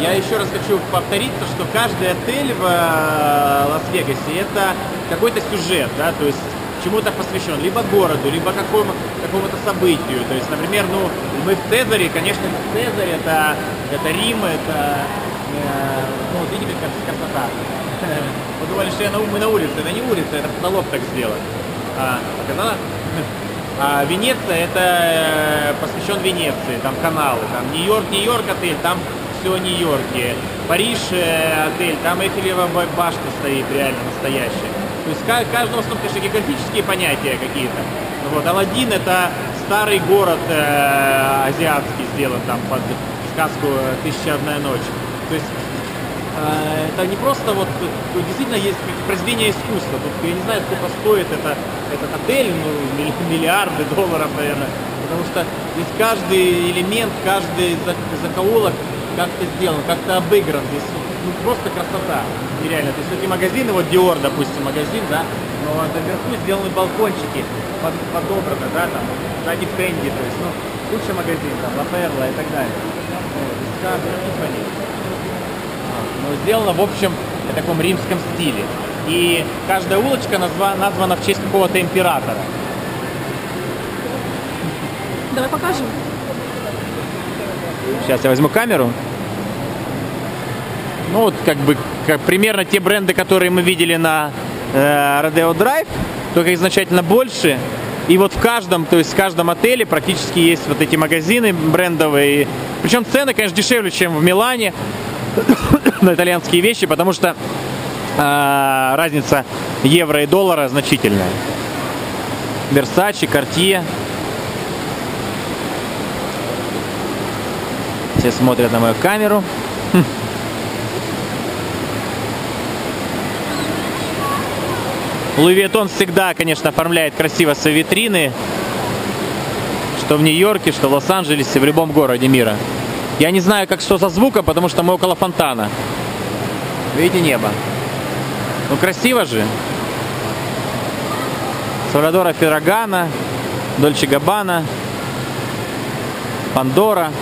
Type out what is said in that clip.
Я еще раз хочу повторить то, что каждый отель в э, Лас-Вегасе это какой-то сюжет, да, то есть чему-то посвящен, либо городу, либо какому, какому-то событию. То есть, например, ну, мы в Цезаре, конечно, Цезарь это, это Рим, это, э, ну, видите, как красота. Вы думали, что я на, мы на улице, это не улица, это потолок так сделан. А, показала? А Венеция это э, посвящен Венеции, там каналы, там Нью-Йорк, Нью-Йорк отель, там все о Нью-Йорке. Париж э, отель, там Эйфелева башня стоит, реально настоящая. То есть каждого, ну, конечно, географические понятия какие-то. Вот, Алладин это старый город э, азиатский сделан там под сказку «Тысяча одна ночь». То есть э, это не просто вот, действительно есть произведение искусства. Тут я не знаю, сколько стоит это, этот отель, ну, миллиарды долларов, наверное. Потому что здесь каждый элемент, каждый закоулок как-то сделан, как-то обыгран. Здесь ну, просто красота нереально. То есть эти магазины, вот Dior, допустим, магазин, да, но наверху сделаны балкончики под, подобраны, да, там, сзади Фенди, то есть, ну, лучший магазин, там, Ла Перла и так далее. Но сделано, в общем, в таком римском стиле. И каждая улочка назва, названа в честь какого-то императора. Давай покажем. Сейчас я возьму камеру. Ну вот как бы как, примерно те бренды, которые мы видели на э, Rodeo Drive, только их значительно больше. И вот в каждом, то есть в каждом отеле практически есть вот эти магазины брендовые. Причем цены, конечно, дешевле, чем в Милане на итальянские вещи, потому что э, разница евро и доллара значительная. Versace, Cartier. Все смотрят на мою камеру. Луи Виттон всегда, конечно, оформляет красиво свои витрины, что в Нью-Йорке, что в Лос-Анджелесе, в любом городе мира. Я не знаю, как что за звуком, потому что мы около фонтана. Видите небо? Ну, красиво же. Сальвадора Феррагана, Дольче Габбана, Пандора –